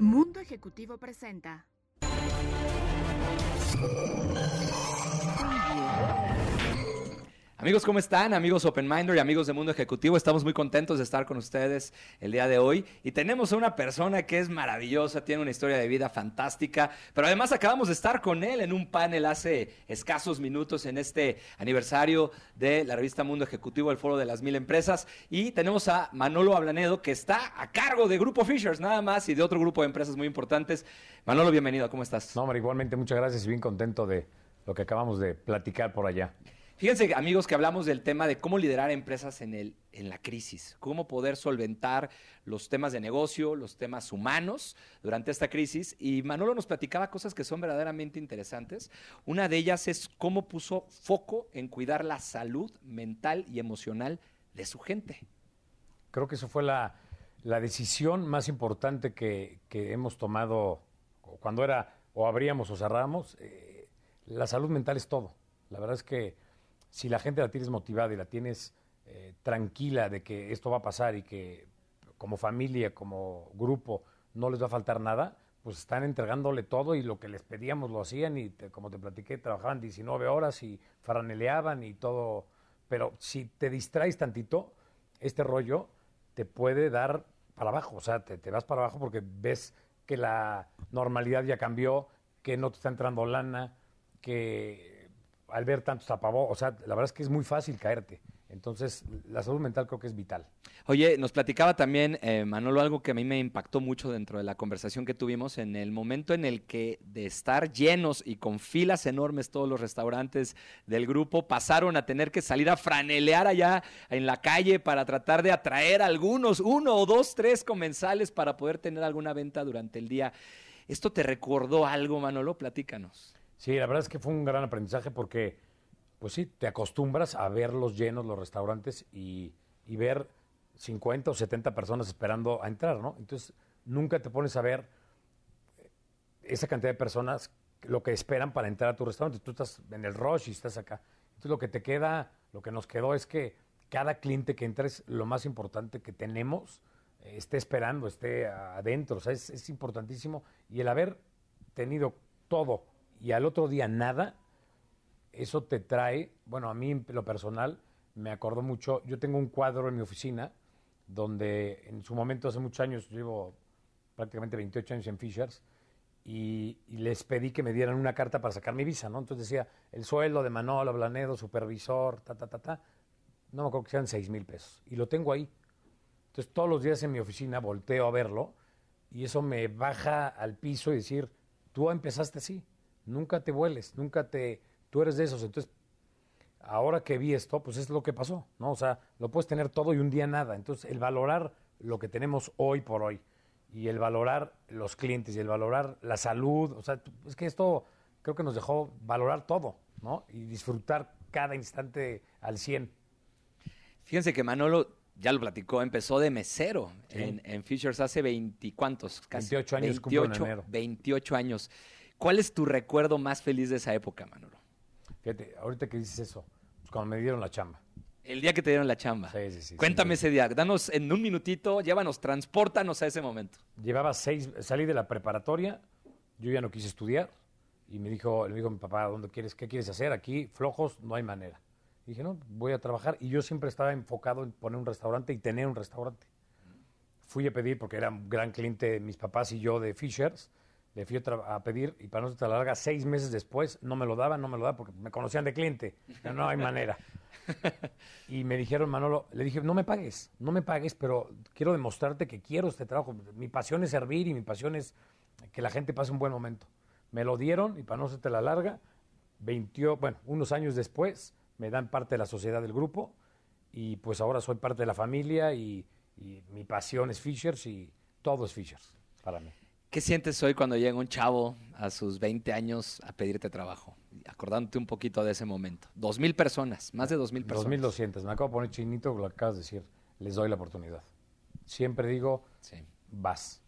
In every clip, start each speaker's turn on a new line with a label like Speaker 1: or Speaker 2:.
Speaker 1: Mundo Ejecutivo presenta.
Speaker 2: Amigos, ¿cómo están? Amigos Open Minder y amigos de Mundo Ejecutivo, estamos muy contentos de estar con ustedes el día de hoy y tenemos a una persona que es maravillosa, tiene una historia de vida fantástica, pero además acabamos de estar con él en un panel hace escasos minutos en este aniversario de la revista Mundo Ejecutivo, el Foro de las Mil Empresas y tenemos a Manolo Ablanedo que está a cargo de Grupo Fishers nada más y de otro grupo de empresas muy importantes. Manolo, bienvenido, ¿cómo estás?
Speaker 3: No, hombre, igualmente muchas gracias y bien contento de lo que acabamos de platicar por allá.
Speaker 2: Fíjense, amigos, que hablamos del tema de cómo liderar empresas en, el, en la crisis, cómo poder solventar los temas de negocio, los temas humanos durante esta crisis. Y Manolo nos platicaba cosas que son verdaderamente interesantes. Una de ellas es cómo puso foco en cuidar la salud mental y emocional de su gente.
Speaker 3: Creo que eso fue la, la decisión más importante que, que, hemos tomado cuando era o abríamos o cerramos. Eh, la salud mental es todo. La verdad es que si la gente la tienes motivada y la tienes eh, tranquila de que esto va a pasar y que como familia, como grupo, no les va a faltar nada, pues están entregándole todo y lo que les pedíamos lo hacían y como te platiqué, trabajaban 19 horas y faraneleaban y todo. Pero si te distraes tantito, este rollo te puede dar para abajo, o sea, te, te vas para abajo porque ves que la normalidad ya cambió, que no te está entrando lana, que al ver tantos tapabocas, o sea, la verdad es que es muy fácil caerte. Entonces, la salud mental creo que es vital.
Speaker 2: Oye, nos platicaba también, eh, Manolo, algo que a mí me impactó mucho dentro de la conversación que tuvimos, en el momento en el que de estar llenos y con filas enormes todos los restaurantes del grupo, pasaron a tener que salir a franelear allá en la calle para tratar de atraer algunos, uno o dos, tres comensales para poder tener alguna venta durante el día. ¿Esto te recordó algo, Manolo? Platícanos.
Speaker 3: Sí, la verdad es que fue un gran aprendizaje porque, pues sí, te acostumbras a verlos llenos los restaurantes y, y ver 50 o 70 personas esperando a entrar, ¿no? Entonces, nunca te pones a ver esa cantidad de personas lo que esperan para entrar a tu restaurante. Tú estás en el rush y estás acá. Entonces, lo que te queda, lo que nos quedó es que cada cliente que entra es lo más importante que tenemos, eh, esté esperando, esté adentro. O sea, es, es importantísimo. Y el haber tenido todo y al otro día nada, eso te trae, bueno, a mí en lo personal me acordó mucho, yo tengo un cuadro en mi oficina donde en su momento, hace muchos años, llevo prácticamente 28 años en Fishers, y, les pedí que me dieran una carta para sacar mi visa, ¿no? Entonces decía, el sueldo de Manolo Blanedo, supervisor, ta, ta, ta, ta, no me acuerdo que sean 6 mil pesos, y lo tengo ahí. Entonces todos los días en mi oficina volteo a verlo, y eso me baja al piso y decir, tú empezaste así, nunca te vueles, nunca te, tú eres de esos. Entonces, ahora que vi esto, pues es lo que pasó, ¿no? O sea, lo puedes tener todo y un día nada. Entonces, el valorar lo que tenemos hoy por hoy y el valorar los clientes y el valorar la salud, o sea, es que esto creo que nos dejó valorar todo, ¿no? Y disfrutar cada instante al 100.
Speaker 2: Fíjense que Manolo ya lo platicó, empezó de mesero sí. en, en Fishers hace 20, ¿cuántos?
Speaker 3: Casi 28 años
Speaker 2: 28,
Speaker 3: en enero.
Speaker 2: 28 años. ¿Cuál es tu recuerdo más feliz de esa época, Manolo?
Speaker 3: Fíjate, ahorita que dices eso, pues cuando me dieron la chamba.
Speaker 2: El día que te dieron la chamba.
Speaker 3: Sí, sí, sí.
Speaker 2: Cuéntame
Speaker 3: sí,
Speaker 2: ese día. Danos en un minutito, llévanos, transportanos a ese momento.
Speaker 3: Llevaba seis, salí de la preparatoria, yo ya no quise estudiar y me dijo, le dijo mi papá, ¿dónde quieres, qué quieres hacer? Aquí, flojos, no hay manera. Y dije, no, voy a trabajar. Y yo siempre estaba enfocado en poner un restaurante y tener un restaurante. Fui a pedir, porque era un gran cliente, mis papás y yo de Fishers, le fui a pedir y para no ser larga, seis meses después no me lo daban, no me lo daban porque me conocían de cliente. No, no hay manera. y me dijeron, Manolo, le dije, no me pagues, no me pagues, pero quiero demostrarte que quiero este trabajo. Mi pasión es servir y mi pasión es que la gente pase un buen momento. Me lo dieron y para no ser la larga, 20, bueno, unos años después me dan parte de la sociedad del grupo y pues ahora soy parte de la familia y, y mi pasión es Fishers y todo es Fishers para mí.
Speaker 2: ¿Qué sientes hoy cuando llega un chavo a sus 20 años a pedirte trabajo? Acordándote un poquito de ese momento. Dos mil personas, más de dos mil personas.
Speaker 3: Dos mil doscientas. Me acabo de poner chinito lo que acabas de decir. Les doy la oportunidad. Siempre digo, sí. vas.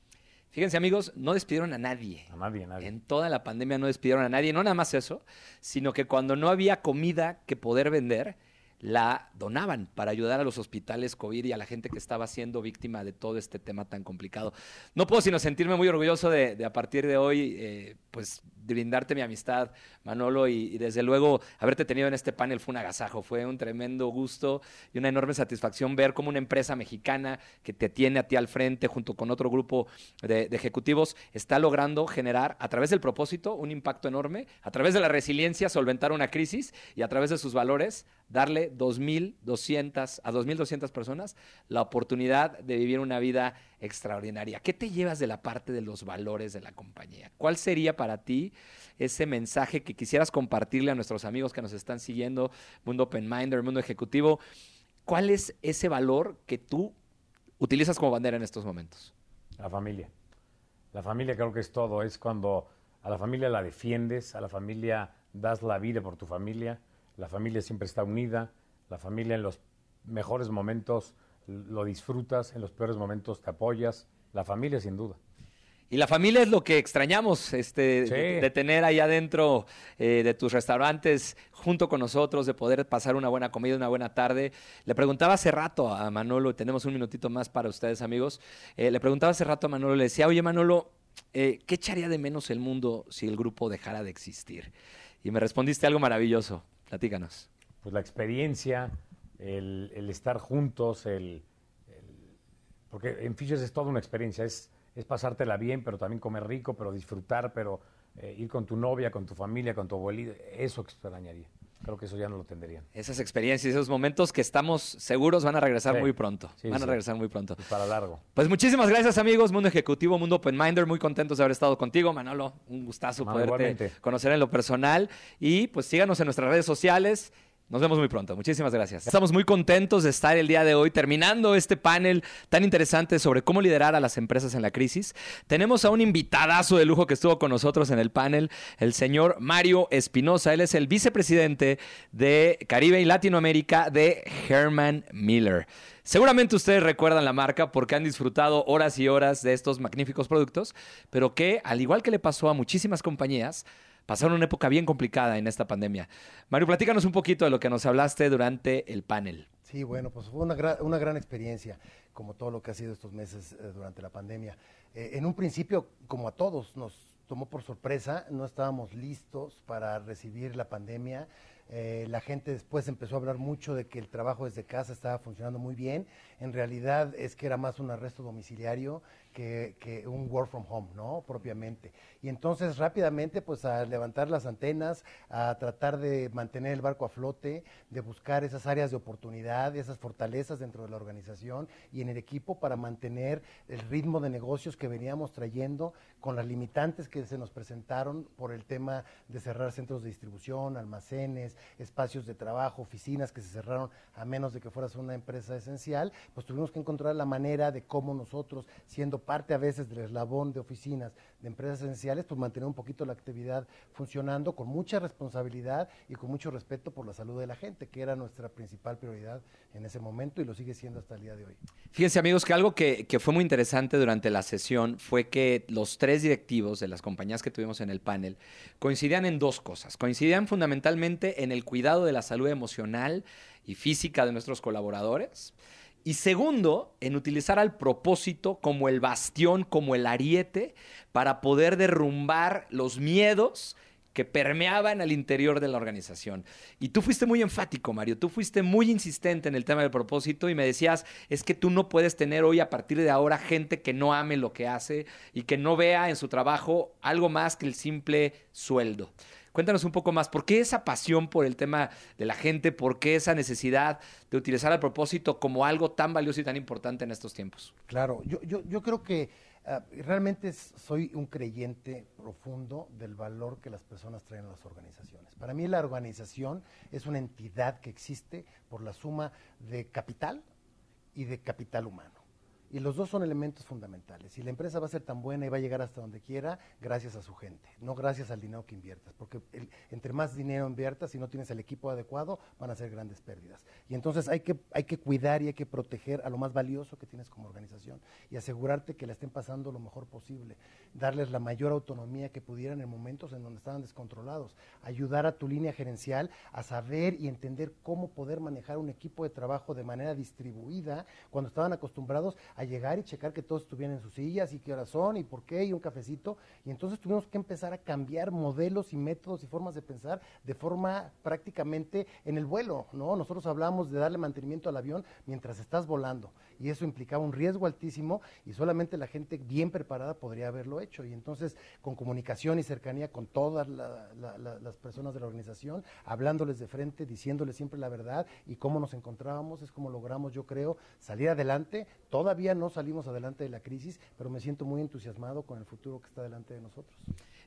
Speaker 2: Fíjense amigos, no despidieron a nadie.
Speaker 3: A nadie, a nadie.
Speaker 2: En toda la pandemia no despidieron a nadie. No nada más eso, sino que cuando no había comida que poder vender, la donaban para ayudar a los hospitales COVID y a la gente que estaba siendo víctima de todo este tema tan complicado. No puedo sino sentirme muy orgulloso de, a partir de hoy, eh, pues brindarte mi amistad, Manolo, y, desde luego haberte tenido en este panel fue un agasajo, fue un tremendo gusto y una enorme satisfacción ver cómo una empresa mexicana que te tiene a ti al frente junto con otro grupo de, de ejecutivos está logrando generar a través del propósito un impacto enorme, a través de la resiliencia solventar una crisis y a través de sus valores darle 2.200 a 2.200 personas la oportunidad de vivir una vida extraordinaria. ¿Qué te llevas de la parte de los valores de la compañía? ¿Cuál sería para ti ese mensaje que quisieras compartirle a nuestros amigos que nos están siguiendo, Mundo Open Minder, Mundo Ejecutivo? ¿Cuál es ese valor que tú utilizas como bandera en estos momentos?
Speaker 3: La familia. La familia creo que es todo. Es cuando a la familia la defiendes, a la familia das la vida por tu familia la familia siempre está unida, la familia en los mejores momentos lo disfrutas, en los peores momentos te apoyas, la familia sin duda.
Speaker 2: Y la familia es lo que extrañamos, este, de, tener ahí adentro eh, de tus restaurantes junto con nosotros, de poder pasar una buena comida, una buena tarde. Le preguntaba hace rato a Manolo, tenemos un minutito más para ustedes amigos, eh, le preguntaba hace rato a Manolo, le decía, oye Manolo, eh, ¿qué echaría de menos el mundo si el grupo dejara de existir? Y me respondiste algo maravilloso. Platícanos.
Speaker 3: Pues la experiencia, el, estar juntos, el, porque en Fishes es toda una experiencia, es, es pasártela bien, pero también comer rico, pero disfrutar, pero eh, ir con tu novia, con tu familia, con tu abuelita, eso extrañaría. Creo que eso ya no lo tendrían.
Speaker 2: Esas experiencias, esos momentos que estamos seguros van a regresar muy pronto. van a regresar muy pronto.
Speaker 3: para largo.
Speaker 2: Pues muchísimas gracias, amigos. Mundo Ejecutivo, Mundo Open Minder. Muy contentos de haber estado contigo, Manolo. Un gustazo poderte conocer en lo personal. Y pues síganos en nuestras redes sociales. Nos vemos muy pronto. Muchísimas gracias. Estamos muy contentos de estar el día de hoy terminando este panel tan interesante sobre cómo liderar a las empresas en la crisis. Tenemos a un invitadazo de lujo que estuvo con nosotros en el panel, el señor Mario Espinosa. Él es el vicepresidente de Caribe y Latinoamérica de Herman Miller. Seguramente ustedes recuerdan la marca porque han disfrutado horas y horas de estos magníficos productos, pero que, al igual que le pasó a muchísimas compañías, pasaron una época bien complicada en esta pandemia. Mario, platícanos un poquito de lo que nos hablaste durante el panel.
Speaker 4: Sí, bueno, pues fue una, gran experiencia, como todo lo que ha sido estos meses eh, durante la pandemia. Eh, en un principio, como a todos, nos tomó por sorpresa, no estábamos listos para recibir la pandemia. Eh, la gente después empezó a hablar mucho de que el trabajo desde casa estaba funcionando muy bien. En realidad es que era más un arresto domiciliario que, que, un work from home, ¿no? Propiamente. Y entonces rápidamente, pues a levantar las antenas, a tratar de mantener el barco a flote, de buscar esas áreas de oportunidad, esas fortalezas dentro de la organización y en el equipo para mantener el ritmo de negocios que veníamos trayendo con las limitantes que se nos presentaron por el tema de cerrar centros de distribución, almacenes, espacios de trabajo, oficinas que se cerraron a menos de que fueras una empresa esencial, pues tuvimos que encontrar la manera de cómo nosotros, siendo parte a veces del eslabón de oficinas de empresas esenciales, pues mantener un poquito la actividad funcionando con mucha responsabilidad y con mucho respeto por la salud de la gente, que era nuestra principal prioridad en ese momento y lo sigue siendo hasta el día de hoy.
Speaker 2: Fíjense amigos que algo que, que fue muy interesante durante la sesión fue que los tres directivos de las compañías que tuvimos en el panel coincidían en dos cosas. Coincidían fundamentalmente en el cuidado de la salud emocional y física de nuestros colaboradores y segundo, en utilizar al propósito como el bastión, como el ariete, para poder derrumbar los miedos que permeaban al interior de la organización. Y tú fuiste muy enfático, Mario, tú fuiste muy insistente en el tema del propósito y me decías, es que tú no puedes tener hoy a partir de ahora gente que no ame lo que hace y que no vea en su trabajo algo más que el simple sueldo. Cuéntanos un poco más, ¿por qué esa pasión por el tema de la gente? ¿Por qué esa necesidad de utilizar el propósito como algo tan valioso y tan importante en estos tiempos?
Speaker 4: Claro, yo, yo, yo creo que ah, realmente soy un creyente profundo del valor que las personas traen a las organizaciones. Para mí la organización es una entidad que existe por la suma de capital y de capital humano. Y los dos son elementos fundamentales. Y la empresa va a ser tan buena y va a llegar hasta donde quiera gracias a su gente, no gracias al dinero que inviertas. Porque el- entre más dinero inviertas, si no tienes el equipo adecuado, van a ser grandes pérdidas. Y entonces hay que, hay que cuidar y hay que proteger a lo más valioso que tienes como organización y asegurarte que la estén pasando lo mejor posible. Darles la mayor autonomía que pudieran en momentos en donde estaban descontrolados. Ayudar a tu línea gerencial a saber y entender cómo poder manejar un equipo de trabajo de manera distribuida cuando estaban acostumbrados a llegar y checar que todos estuvieran en sus sillas y qué horas son y por qué y un cafecito. Y entonces tuvimos que empezar a cambiar modelos y métodos y formas de pensar de forma prácticamente en el vuelo, ¿no? Nosotros hablamos de darle mantenimiento al avión mientras estás volando y eso implicaba un riesgo altísimo y solamente la gente bien preparada podría haberlo hecho. Y entonces con comunicación y cercanía con todas la- la- la- las personas de la organización, hablándoles de frente, diciéndoles siempre la verdad y cómo nos encontrábamos, es como logramos, yo creo, salir adelante. Todavía no salimos adelante de la crisis, pero me siento muy entusiasmado con el futuro que está delante de nosotros.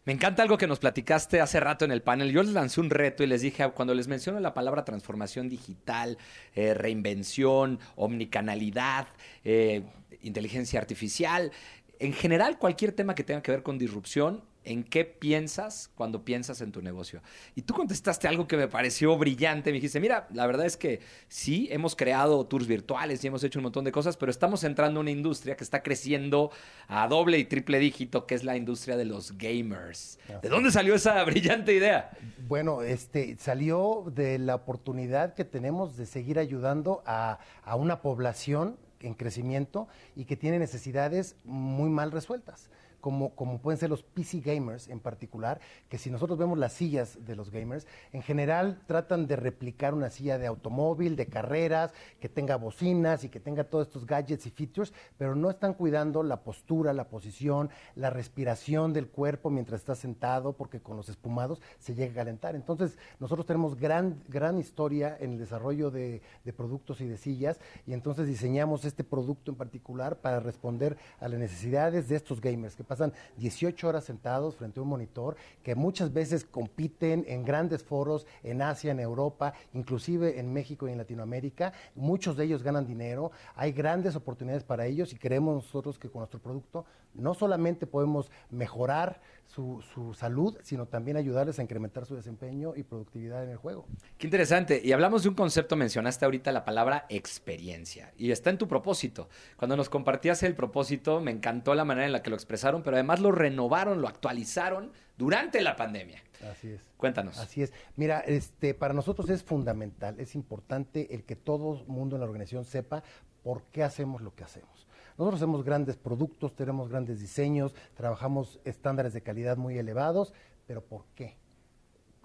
Speaker 2: Me encanta algo que nos platicaste hace rato en el panel. Yo les lancé un reto y les dije, cuando les menciono la palabra transformación digital, eh, reinvención, omnicanalidad, eh, inteligencia artificial, en general cualquier tema que tenga que ver con disrupción, ¿en qué piensas cuando piensas en tu negocio? Y tú contestaste algo que me pareció brillante. Me dijiste, mira, la verdad es que sí, hemos creado tours virtuales y hemos hecho un montón de cosas, pero estamos entrando en una industria que está creciendo a doble y triple dígito, que es la industria de los gamers. ¿De dónde salió esa brillante idea?
Speaker 4: Bueno, este salió de la oportunidad que tenemos de seguir ayudando a, a una población en crecimiento y que tiene necesidades muy mal resueltas. Como, como pueden ser los PC gamers en particular, que si nosotros vemos las sillas de los gamers, en general tratan de replicar una silla de automóvil, de carreras, que tenga bocinas y que tenga todos estos gadgets y features, pero no están cuidando la postura, la posición, la respiración del cuerpo mientras está sentado, porque con los espumados se llega a calentar. Entonces, nosotros tenemos gran, gran historia en el desarrollo de, de productos y de sillas, y entonces diseñamos este producto en particular para responder a las necesidades de estos gamers que pasan 18 horas sentados frente a un monitor, que muchas veces compiten en grandes foros en Asia, en Europa, inclusive en México y en Latinoamérica. Muchos de ellos ganan dinero, hay grandes oportunidades para ellos y creemos nosotros que con nuestro producto no solamente podemos mejorar su, su salud, sino también ayudarles a incrementar su desempeño y productividad en el juego.
Speaker 2: Qué interesante. Y hablamos de un concepto, mencionaste ahorita la palabra experiencia. Y está en tu propósito. Cuando nos compartías el propósito, me encantó la manera en la que lo expresaron, pero además lo renovaron, lo actualizaron durante la pandemia.
Speaker 4: Así es.
Speaker 2: Cuéntanos.
Speaker 4: Así es. Mira, este, para nosotros es fundamental, es importante el que todo mundo en la organización sepa por qué hacemos lo que hacemos. Nosotros hacemos grandes productos, tenemos grandes diseños, trabajamos estándares de calidad muy elevados, pero ¿por qué?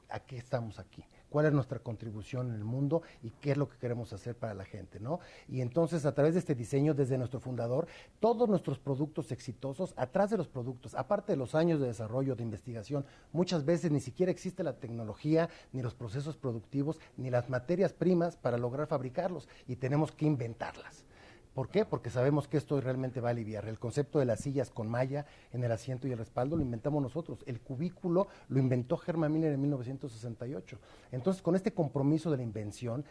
Speaker 4: ¿A qué estamos aquí? cuál es nuestra contribución en el mundo y qué es lo que queremos hacer para la gente, ¿no? Y entonces a través de este diseño desde nuestro fundador, todos nuestros productos exitosos, atrás de los productos, aparte de los años de desarrollo, de investigación, muchas veces ni siquiera existe la tecnología, ni los procesos productivos, ni las materias primas para lograr fabricarlos y tenemos que inventarlas. ¿Por qué? Porque sabemos que esto realmente va a aliviar. El concepto de las sillas con malla en el asiento y el respaldo lo inventamos nosotros. El cubículo lo inventó Herman Miller en 1968. Entonces, con este compromiso de la invención,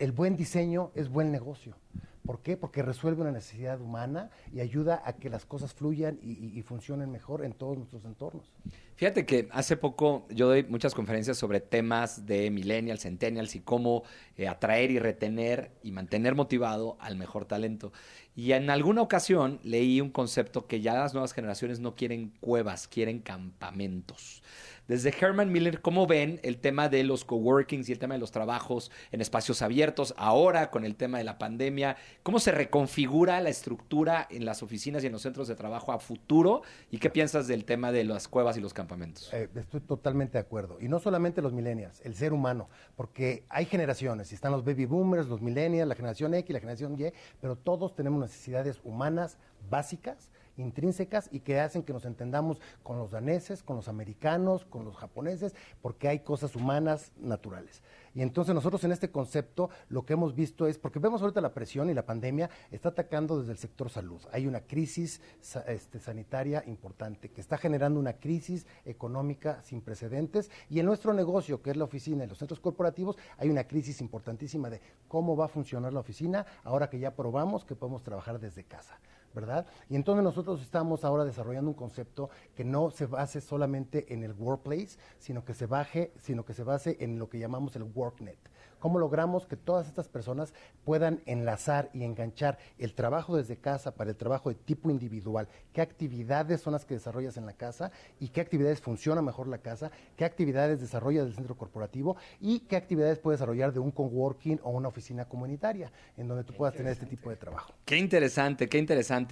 Speaker 4: el buen diseño es buen negocio. ¿Por qué? Porque resuelve una necesidad humana y ayuda a que las cosas fluyan y, funcionen mejor en todos nuestros entornos.
Speaker 2: Fíjate que hace poco yo doy muchas conferencias sobre temas de millennials, centennials y cómo eh, atraer y retener y mantener motivado al mejor talento. Y en alguna ocasión leí un concepto que ya las nuevas generaciones no quieren cuevas, quieren campamentos. Desde Herman Miller, ¿cómo ven el tema de los coworkings y el tema de los trabajos en espacios abiertos ahora con el tema de la pandemia? ¿Cómo se reconfigura la estructura en las oficinas y en los centros de trabajo a futuro? ¿Y qué piensas del tema de las cuevas y los campamentos?
Speaker 4: Eh, estoy totalmente de acuerdo. Y no solamente los millennials, el ser humano, porque hay generaciones, están los baby boomers, los millennials, la generación X, la generación Y, pero todos tenemos necesidades humanas básicas intrínsecas y que hacen que nos entendamos con los daneses, con los americanos, con los japoneses, porque hay cosas humanas naturales. Y entonces nosotros en este concepto lo que hemos visto es, porque vemos ahorita la presión y la pandemia está atacando desde el sector salud. Hay una crisis este, sanitaria importante que está generando una crisis económica sin precedentes y en nuestro negocio, que es la oficina y los centros corporativos, hay una crisis importantísima de cómo va a funcionar la oficina ahora que ya probamos que podemos trabajar desde casa. ¿Verdad? Y entonces nosotros estamos ahora desarrollando un concepto que no se base solamente en el workplace, sino que se baje, sino que se base en lo que llamamos el worknet. ¿Cómo logramos que todas estas personas puedan enlazar y enganchar el trabajo desde casa para el trabajo de tipo individual? ¿Qué actividades son las que desarrollas en la casa y qué actividades funciona mejor la casa? ¿Qué actividades desarrollas del centro corporativo y qué actividades puedes desarrollar de un coworking o una oficina comunitaria en donde tú puedas tener este tipo de trabajo?
Speaker 2: Qué interesante, qué interesante.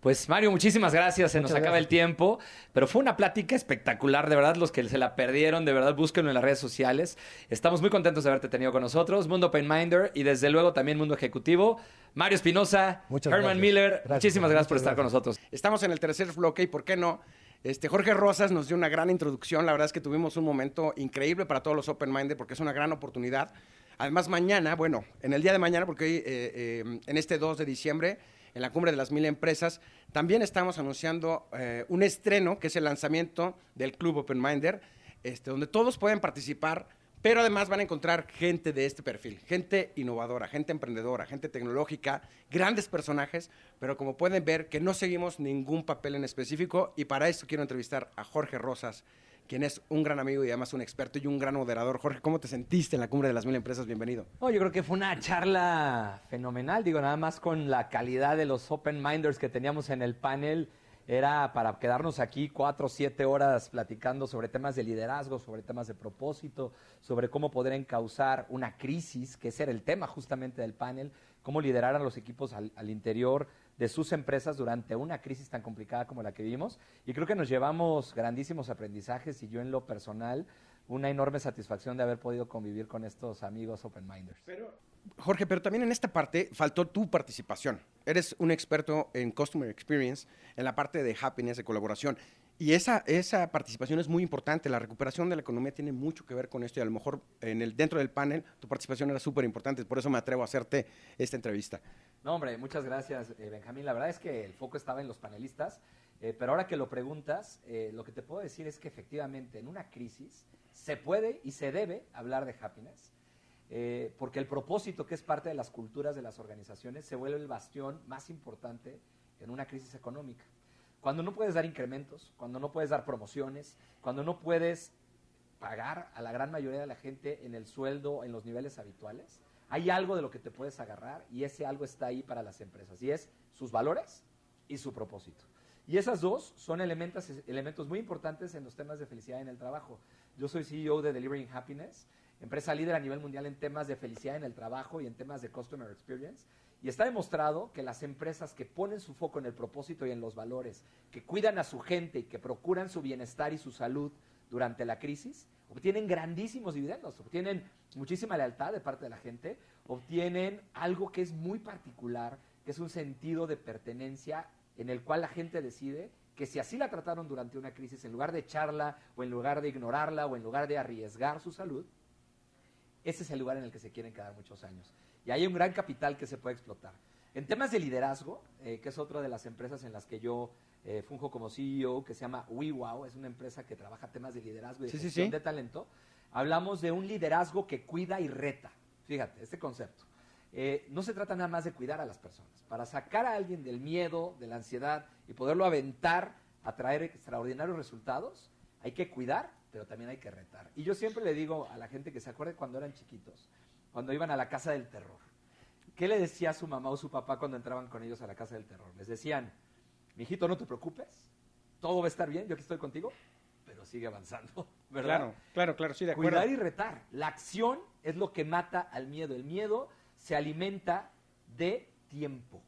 Speaker 2: Pues Mario, muchísimas gracias. Se nos
Speaker 4: Muchas
Speaker 2: acaba el
Speaker 4: gracias.
Speaker 2: tiempo, pero fue una plática espectacular. De verdad, los que se la perdieron, de verdad, búsquenlo en las redes sociales. Estamos muy contentos de haberte tenido con nosotros. Mundo Open Minder y desde luego también Mundo Ejecutivo. Mario Espinosa, Herman
Speaker 4: gracias.
Speaker 2: Miller,
Speaker 4: Gracias,
Speaker 2: muchísimas gracias por estar con nosotros.
Speaker 5: Estamos en el tercer bloque y por qué no. Este, Jorge Rosas nos dio una gran introducción. La verdad es que tuvimos un momento increíble para todos los Open Minded porque es una gran oportunidad. Además, mañana, bueno, en el día de mañana, porque hoy, eh, eh, en este 2 de diciembre, en la cumbre de las mil empresas, también estamos anunciando eh, un estreno que es el lanzamiento del Club Open Minder, este, donde todos pueden participar pero además van a encontrar gente de este perfil, gente innovadora, gente emprendedora, gente tecnológica, grandes personajes, pero como pueden ver que no seguimos ningún papel en específico y para esto quiero entrevistar a Jorge Rosas, quien es un gran amigo y además un experto y un gran moderador. Jorge, ¿cómo te sentiste en la cumbre de las mil empresas? Bienvenido.
Speaker 2: No, yo creo que fue una charla fenomenal, digo, nada más con la calidad de los Open Minders que teníamos en el panel. Era para quedarnos aquí cuatro o siete horas platicando sobre temas de liderazgo, sobre temas de propósito, sobre cómo poder encauzar una crisis, que ese era el tema justamente del panel, cómo liderar a los equipos al, al interior de sus empresas durante una crisis tan complicada como la que vivimos. Y creo que nos llevamos grandísimos aprendizajes y yo en lo personal una enorme satisfacción de haber podido convivir con estos amigos Open Minders.
Speaker 5: Jorge, pero también en esta parte faltó tu participación. Eres un experto en Customer Experience, en la parte de happiness, de colaboración. Y esa, esa participación es muy importante. La recuperación de la economía tiene mucho que ver con esto y a lo mejor en el, dentro del panel tu participación era súper importante. Por eso me atrevo a hacerte esta entrevista.
Speaker 2: No, hombre, muchas gracias, eh, Benjamín. La verdad es que el foco estaba en los panelistas, eh, pero ahora que lo preguntas, eh, lo que te puedo decir es que efectivamente en una crisis se puede y se debe hablar de happiness, eh, porque el propósito, que es parte de las culturas de las organizaciones, se vuelve el bastión más importante en una crisis económica. Cuando no puedes dar incrementos, cuando no puedes dar promociones, cuando no puedes pagar a la gran mayoría de la gente en el sueldo, en los niveles habituales, hay algo de lo que te puedes agarrar y ese algo está ahí para las empresas y es sus valores y su propósito. Y esas dos son elementos, elementos muy importantes en los temas de felicidad en el trabajo. Yo soy CEO de Delivering Happiness, empresa líder a nivel mundial en temas de felicidad en el trabajo y en temas de Customer Experience. Y está demostrado que las empresas que ponen su foco en el propósito y en los valores, que cuidan a su gente y que procuran su bienestar y su salud durante la crisis, obtienen grandísimos dividendos, obtienen muchísima lealtad de parte de la gente, obtienen algo que es muy particular, que es un sentido de pertenencia en el cual la gente decide que si así la trataron durante una crisis, en lugar de echarla o en lugar de ignorarla o en lugar de arriesgar su salud, ese es el lugar en el que se quieren quedar muchos años. Y hay un gran capital que se puede explotar. En temas de liderazgo, eh, que es otra de las empresas en las que yo eh, funjo como CEO, que se llama WeWow, es una empresa que trabaja temas de liderazgo y de
Speaker 5: Sí, sí,
Speaker 2: gestión
Speaker 5: sí.
Speaker 2: de talento, hablamos de un liderazgo que cuida y reta. Fíjate, este concepto. Eh, no se trata nada más de cuidar a las personas. Para sacar a alguien del miedo, de la ansiedad y poderlo aventar a traer extraordinarios resultados, hay que cuidar, pero también hay que retar. Y yo siempre le digo a la gente que se acuerde cuando eran chiquitos, cuando iban a la casa del terror. ¿Qué le decía su mamá o su papá cuando entraban con ellos a la casa del terror? Les decían, mijito, no te preocupes, todo va a estar bien, yo aquí estoy contigo, pero sigue avanzando, ¿verdad?
Speaker 5: Claro, claro, claro, sí, de acuerdo.
Speaker 2: Cuidar y retar. La acción es lo que mata al miedo. El miedo se alimenta de tiempo.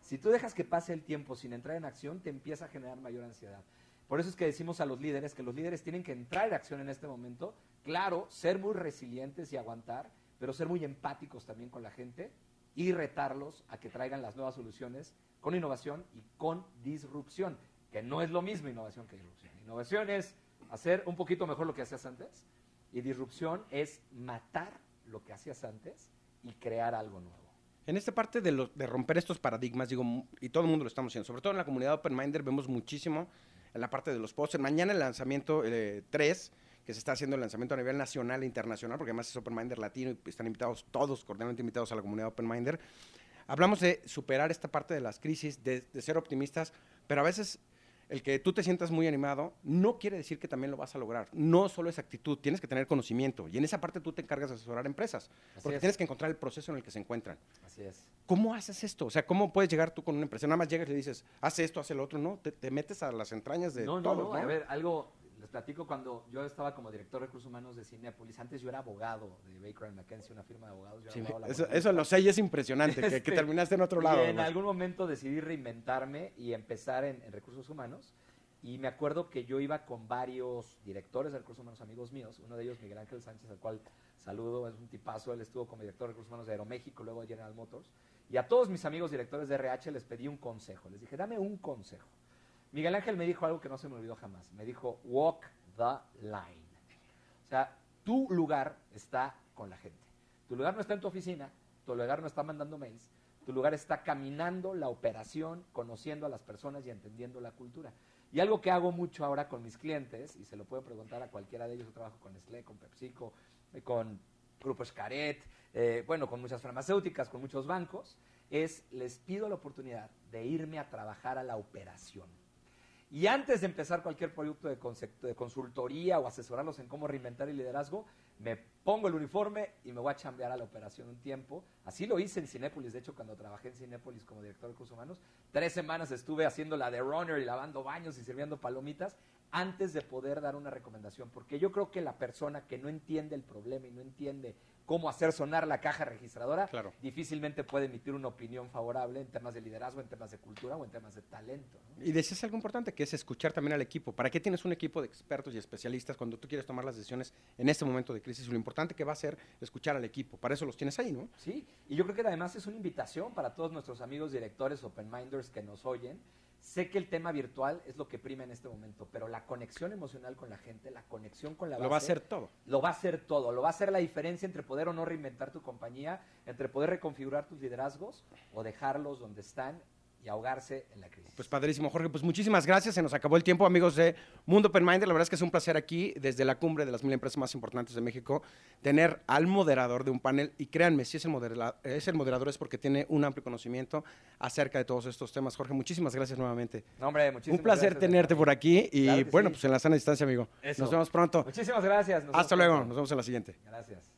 Speaker 2: Si tú dejas que pase el tiempo sin entrar en acción, te empieza a generar mayor ansiedad. Por eso es que decimos a los líderes que los líderes tienen que entrar en acción en este momento. Claro, ser muy resilientes y aguantar, pero ser muy empáticos también con la gente y retarlos a que traigan las nuevas soluciones con innovación y con disrupción, que no es lo mismo innovación que disrupción. Innovación es hacer un poquito mejor lo que hacías antes y disrupción es matar lo que hacías antes y crear algo nuevo.
Speaker 5: En esta parte de, lo- de romper estos paradigmas, digo, y todo el mundo lo estamos haciendo, sobre todo en la comunidad Open Minder vemos muchísimo en la parte de los pósters. Mañana el lanzamiento 3, que se está haciendo el lanzamiento a nivel nacional e internacional, porque además es Open Minder latino y están invitados todos, cordialmente invitados a la comunidad Open Minder. hablamos de superar esta parte de las crisis, de, de ser optimistas, pero a veces el que tú te sientas muy animado no quiere decir que también lo vas a lograr. No solo es actitud, tienes que tener conocimiento. Y en esa parte tú te encargas de asesorar empresas,
Speaker 2: Así
Speaker 5: porque
Speaker 2: es.
Speaker 5: tienes que encontrar el proceso en el que se encuentran.
Speaker 2: Así es.
Speaker 5: ¿Cómo haces esto? O sea, ¿cómo puedes llegar tú con una empresa? Nada más llegas y le dices, haz esto, haz lo otro. No, te, te metes a las entrañas de
Speaker 2: No, no,
Speaker 5: todos,
Speaker 2: no, A ver, algo, les platico cuando yo estaba como director de recursos humanos de Cinepolis. Antes yo era abogado de Baker McKenzie, una firma de abogados. Yo
Speaker 5: Sí,
Speaker 2: abogado
Speaker 5: eso, eso lo sé y es impresionante, que, que
Speaker 2: Este,
Speaker 5: terminaste en otro
Speaker 2: y
Speaker 5: lado.
Speaker 2: en
Speaker 5: además.
Speaker 2: algún momento decidí reinventarme y empezar en, en recursos humanos. Y me acuerdo que yo iba con varios directores de recursos humanos, amigos míos. Uno de ellos, Miguel Ángel Sánchez, al cual saludo, es un tipazo. Él estuvo como director de recursos humanos de Aeroméxico, luego de General Motors. Y a todos mis amigos directores de RH les pedí un consejo. Les dije, dame un consejo. Miguel Ángel me dijo algo que no se me olvidó jamás. Me dijo, walk the line. O sea, tu lugar está con la gente. Tu lugar no está en tu oficina, tu lugar no está mandando mails, tu lugar está caminando la operación, conociendo a las personas y entendiendo la cultura. Y algo que hago mucho ahora con mis clientes, y se lo pueden preguntar a cualquiera de ellos, yo trabajo con Nestlé, con PepsiCo, eh, con Grupo Escaret, eh, bueno, con muchas farmacéuticas, con muchos bancos, es les pido la oportunidad de irme a trabajar a la operación. Y antes de empezar cualquier proyecto de, consultoría o asesorarlos en cómo reinventar el liderazgo, me pongo el uniforme y me voy a chambear a la operación un tiempo. Así lo hice en Cinépolis. De hecho, cuando trabajé en Cinépolis como director de recursos humanos, tres semanas estuve haciendo la de runner y lavando baños y sirviendo palomitas antes de poder dar una recomendación. Porque yo creo que la persona que no entiende el problema y no entiende cómo hacer sonar la caja registradora,
Speaker 5: Claro.
Speaker 2: difícilmente puede emitir una opinión favorable en temas de liderazgo, en temas de cultura o en temas de talento. ¿no?
Speaker 5: Y decías algo importante, que es escuchar también al equipo. ¿Para qué tienes un equipo de expertos y especialistas cuando tú quieres tomar las decisiones en este momento de crisis? Lo importante que va a ser escuchar al equipo. Para eso los tienes ahí, ¿no?
Speaker 2: Sí, y yo creo que además es una invitación para todos nuestros amigos directores open minders que nos oyen. Sé que el tema virtual es lo que prima en este momento, pero la conexión emocional con la gente, la conexión con la base,
Speaker 5: Lo va a hacer todo.
Speaker 2: lo va a hacer todo, lo va a hacer la diferencia entre poder o no reinventar tu compañía, entre poder reconfigurar tus liderazgos o dejarlos donde están y ahogarse en la crisis.
Speaker 5: Pues padrísimo, Jorge. Pues muchísimas gracias. Se nos acabó el tiempo, amigos de Mundo Open Mind. La verdad es que es un placer aquí, desde la cumbre de las mil empresas más importantes de México, tener al moderador de un panel. Y créanme, si es el, moderador, es porque tiene un amplio conocimiento acerca de todos estos temas. Jorge, muchísimas gracias nuevamente.
Speaker 2: No, hombre, muchísimas
Speaker 5: Un placer tenerte por aquí y bueno, pues en la sana distancia, amigo. Nos vemos pronto.
Speaker 2: Muchísimas gracias.
Speaker 5: Hasta luego. Nos vemos en la siguiente.
Speaker 2: Gracias.